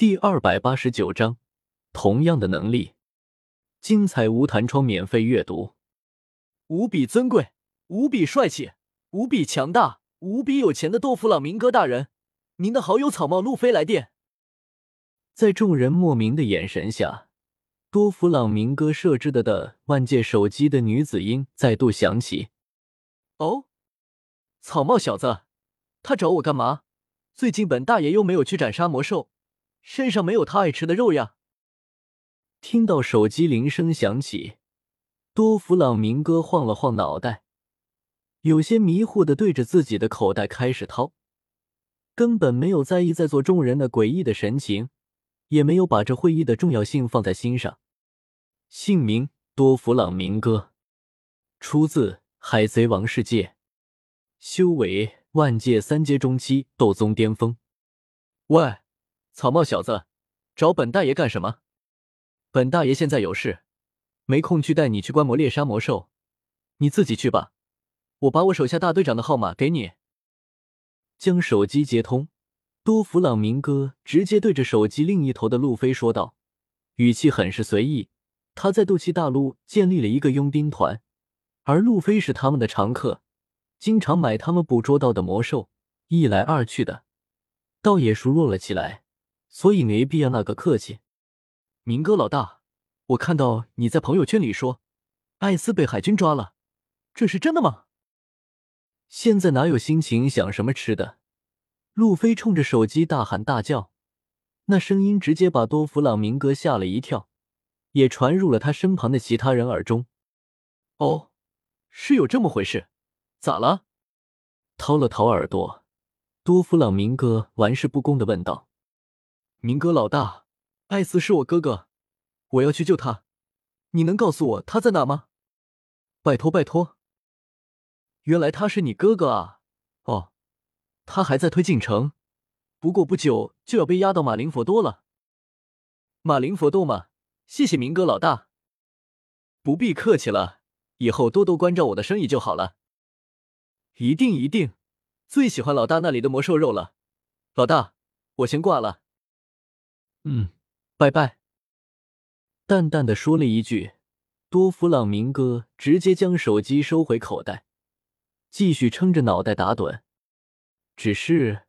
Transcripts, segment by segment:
第二百八十九章，同样的能力，精彩无弹窗免费阅读，无比尊贵，无比帅气，无比强大，无比有钱的多弗朗明哥大人，您的好友草帽路飞来电。在众人莫名的眼神下，多弗朗明哥设置的的万界手机的女子音再度响起。哦，草帽小子，他找我干嘛？最近本大爷又没有去斩杀魔兽，身上没有他爱吃的肉呀。听到手机铃声响起，多弗朗明哥晃了晃脑袋，有些迷糊的对着自己的口袋开始掏，根本没有在意在座众人的诡异的神情。也没有把这会议的重要性放在心上。姓名：多弗朗明哥，出自《海贼王世界》，修为万界三阶中期，斗宗巅峰。喂，草帽小子，找本大爷干什么？本大爷现在有事，没空去带你去观摩猎杀魔兽，你自己去吧。我把我手下大队长的号码给你。将手机接通。多弗朗明哥直接对着手机另一头的路飞说道，语气很是随意。他在斗气大陆建立了一个佣兵团，而路飞是他们的常客，经常买他们捕捉到的魔兽。一来二去的，倒也熟络了起来，所以没必要那个客气。明哥老大，我看到你在朋友圈里说，艾斯被海军抓了，这是真的吗？现在哪有心情想什么吃的？路飞冲着手机大喊大叫，那声音直接把多弗朗明哥吓了一跳，也传入了他身旁的其他人耳中。哦，是有这么回事？咋了？掏了掏耳朵，多弗朗明哥玩世不恭的问道：“明哥老大，艾斯是我哥哥，我要去救他，你能告诉我他在哪吗？拜托拜托！原来他是你哥哥啊！哦。”他还在推进城，不过不久就要被压到马林佛多了。马林佛多嘛，谢谢明哥老大，不必客气了，以后多多关照我的生意就好了。一定一定，最喜欢老大那里的魔兽肉了。老大，我先挂了。嗯，拜拜。淡淡的说了一句，多弗朗明哥直接将手机收回口袋，继续撑着脑袋打盹。只是，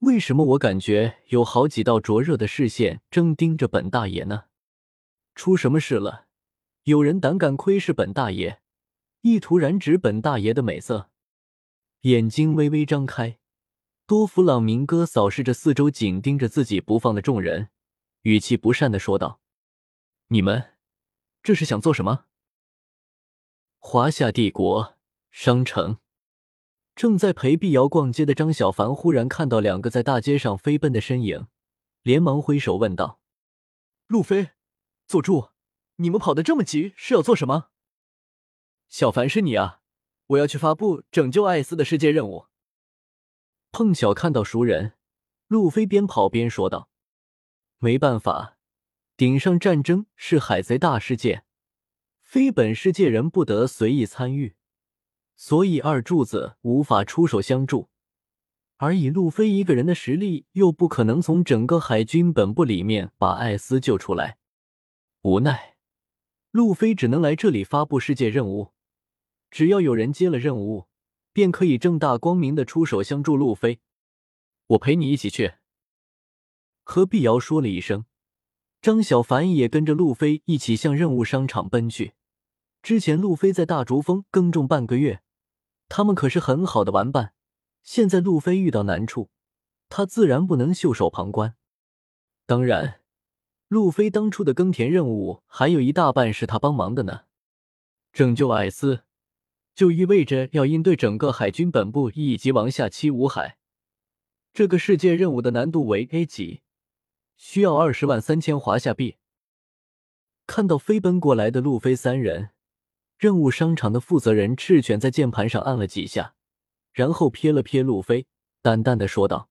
为什么我感觉有好几道灼热的视线正盯着本大爷呢？出什么事了？有人胆敢窥视本大爷，意图染指本大爷的美色？眼睛微微张开，多弗朗明哥扫视着四周紧盯着自己不放的众人，语气不善的说道：“你们这是想做什么？”华夏帝国商城。正在陪碧瑶逛街的张小凡忽然看到两个在大街上飞奔的身影，连忙挥手问道：“路飞，坐住！你们跑得这么急是要做什么？”“小凡是你啊，我要去发布拯救艾斯的世界任务。”碰巧看到熟人，路飞边跑边说道：“没办法，顶上战争是海贼大事件，非本世界人不得随意参与。”所以二柱子无法出手相助，而以路飞一个人的实力，又不可能从整个海军本部里面把艾斯救出来。无奈，路飞只能来这里发布世界任务。只要有人接了任务，便可以正大光明的出手相助路飞。我陪你一起去。和碧瑶说了一声，张小凡也跟着路飞一起向任务商场奔去。之前路飞在大竹峰耕种半个月。他们可是很好的玩伴，现在路飞遇到难处，他自然不能袖手旁观。当然，路飞当初的耕田任务还有一大半是他帮忙的呢。拯救艾斯，就意味着要应对整个海军本部以及王下七武海。这个世界任务的难度为 A 级，需要二十万三千华夏币。看到飞奔过来的路飞三人。任务商场的负责人赤犬在键盘上按了几下，然后瞥了瞥路飞，淡淡的说道：“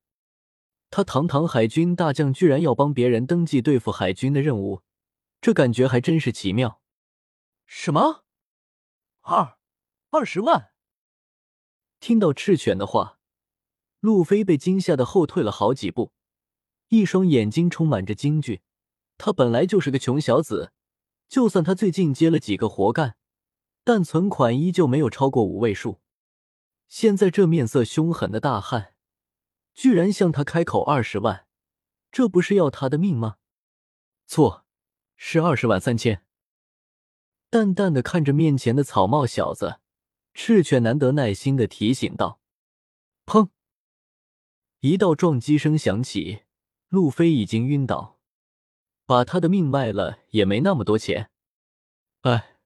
他堂堂海军大将，居然要帮别人登记对付海军的任务，这感觉还真是奇妙。”什么？二二十万？听到赤犬的话，路飞被惊吓的后退了好几步，一双眼睛充满着惊惧。他本来就是个穷小子，就算他最近接了几个活干，但存款依旧没有超过五位数。现在这面色凶狠的大汉，居然向他开口二十万，这不是要他的命吗？错，是二十万三千。淡淡的看着面前的草帽小子，赤犬难得耐心的提醒道：“砰！”一道撞击声响起，路飞已经晕倒。把他的命卖了也没那么多钱，哎，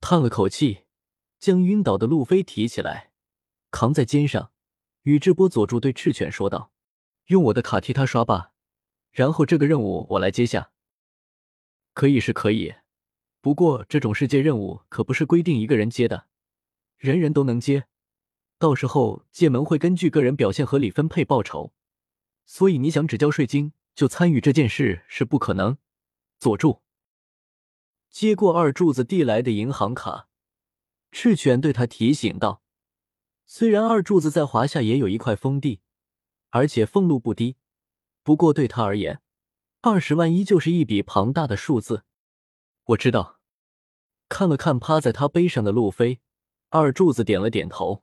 叹了口气，将晕倒的路飞提起来，扛在肩上。宇智波佐助对赤犬说道：“用我的卡替他刷吧，然后这个任务我来接下。”可以是可以，不过这种世界任务可不是规定一个人接的，人人都能接。到时候界门会根据个人表现合理分配报酬，所以你想只交税金。就参与这件事是不可能。佐助接过二柱子递来的银行卡，赤犬对他提醒道：“虽然二柱子在华夏也有一块封地，而且俸禄不低，不过对他而言，二十万依旧是一笔庞大的数字。”我知道。看了看趴在他背上的路飞，二柱子点了点头。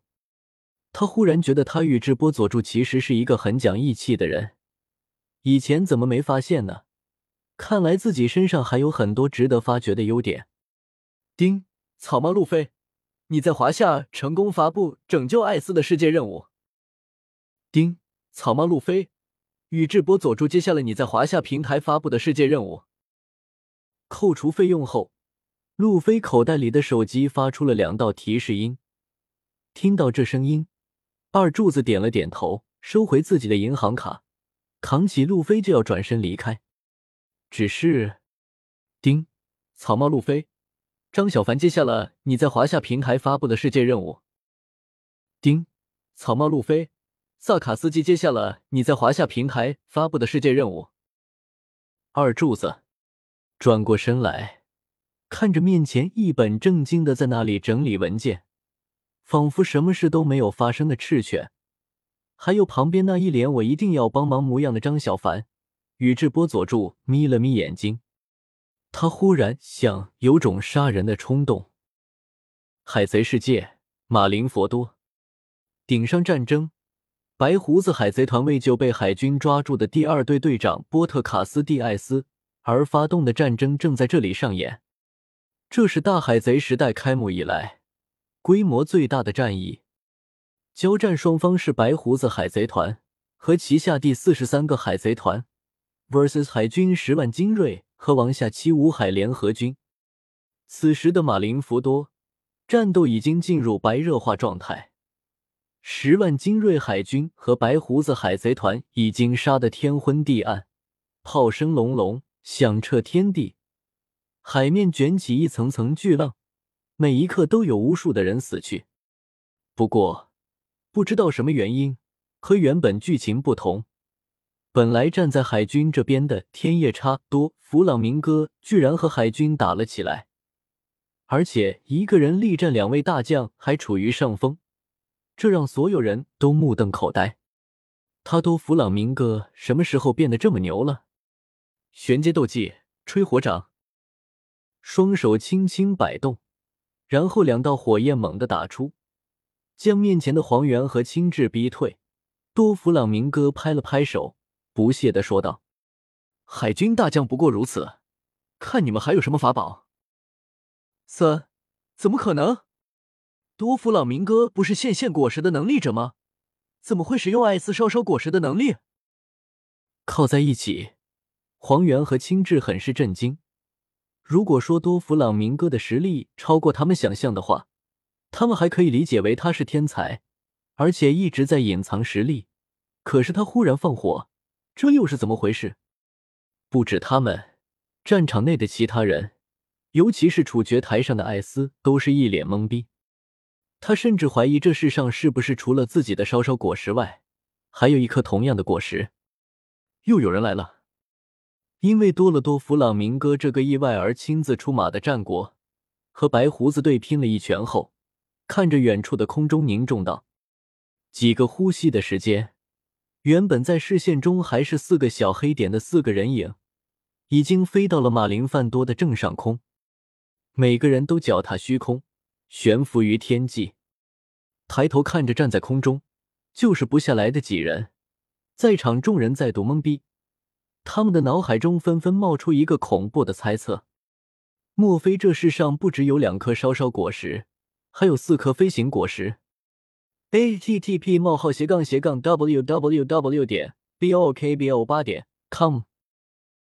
他忽然觉得他宇智波佐助其实是一个很讲义气的人。以前怎么没发现呢？看来自己身上还有很多值得发掘的优点。丁草帽路飞，你在华夏成功发布拯救艾斯的世界任务。丁草帽路飞，宇智波佐助接下了你在华夏平台发布的世界任务。扣除费用后，路飞口袋里的手机发出了两道提示音。听到这声音，二柱子点了点头，收回自己的银行卡。扛起路飞就要转身离开，只是，丁草帽路飞，张小凡接下了你在华夏平台发布的世界任务。丁草帽路飞，萨卡斯基接下了你在华夏平台发布的世界任务。二柱子转过身来，看着面前一本正经的在那里整理文件，仿佛什么事都没有发生的赤犬。还有旁边那一脸我一定要帮忙模样的张小凡，宇智波佐助眯了眯眼睛，他忽然想有种杀人的冲动。海贼世界，马林佛多，顶上战争，白胡子海贼团为救被海军抓住的第二队队长波特卡斯蒂艾斯而发动的战争正在这里上演。这是大海贼时代开幕以来规模最大的战役。交战双方是白胡子海贼团和旗下第四十三个海贼团，vs 海军十万精锐和王下七五海联合军。此时的马林福多战斗已经进入白热化状态，十万精锐海军和白胡子海贼团已经杀得天昏地暗，炮声隆隆，响彻天地，海面卷起一层层巨浪，每一刻都有无数的人死去。不过，不知道什么原因，和原本剧情不同。本来站在海军这边的天夜叉多弗朗明哥，居然和海军打了起来，而且一个人力战两位大将，还处于上风，这让所有人都目瞪口呆。他多弗朗明哥什么时候变得这么牛了？玄阶斗技，吹火掌，双手轻轻摆动，然后两道火焰猛地打出。将面前的黄猿和青雉逼退，多弗朗明哥拍了拍手，不屑的说道：“海军大将不过如此，看你们还有什么法宝？”三，怎么可能？多弗朗明哥不是现现果实的能力者吗？怎么会使用艾斯烧烧果实的能力？靠在一起，黄猿和青雉很是震惊。如果说多弗朗明哥的实力超过他们想象的话，他们还可以理解为他是天才，而且一直在隐藏实力。可是他忽然放火，这又是怎么回事？不止他们，战场内的其他人，尤其是处决台上的艾斯，都是一脸懵逼。他甚至怀疑这世上是不是除了自己的烧烧果实外，还有一颗同样的果实。又有人来了，因为多了多弗朗明哥这个意外而亲自出马的战国，和白胡子队拼了一拳后。看着远处的空中凝重道：“几个呼吸的时间，原本在视线中还是四个小黑点的四个人影，已经飞到了马林范多的正上空，每个人都脚踏虚空，悬浮于天际。抬头看着站在空中就是不下来的几人，在场众人再度懵逼，他们的脑海中纷纷冒出一个恐怖的猜测：莫非这世上不只有两颗烧烧果实，还有四颗飞行果实？a t t p: 冒号斜杠斜杠 w w w. 点 b o k b o 八点 com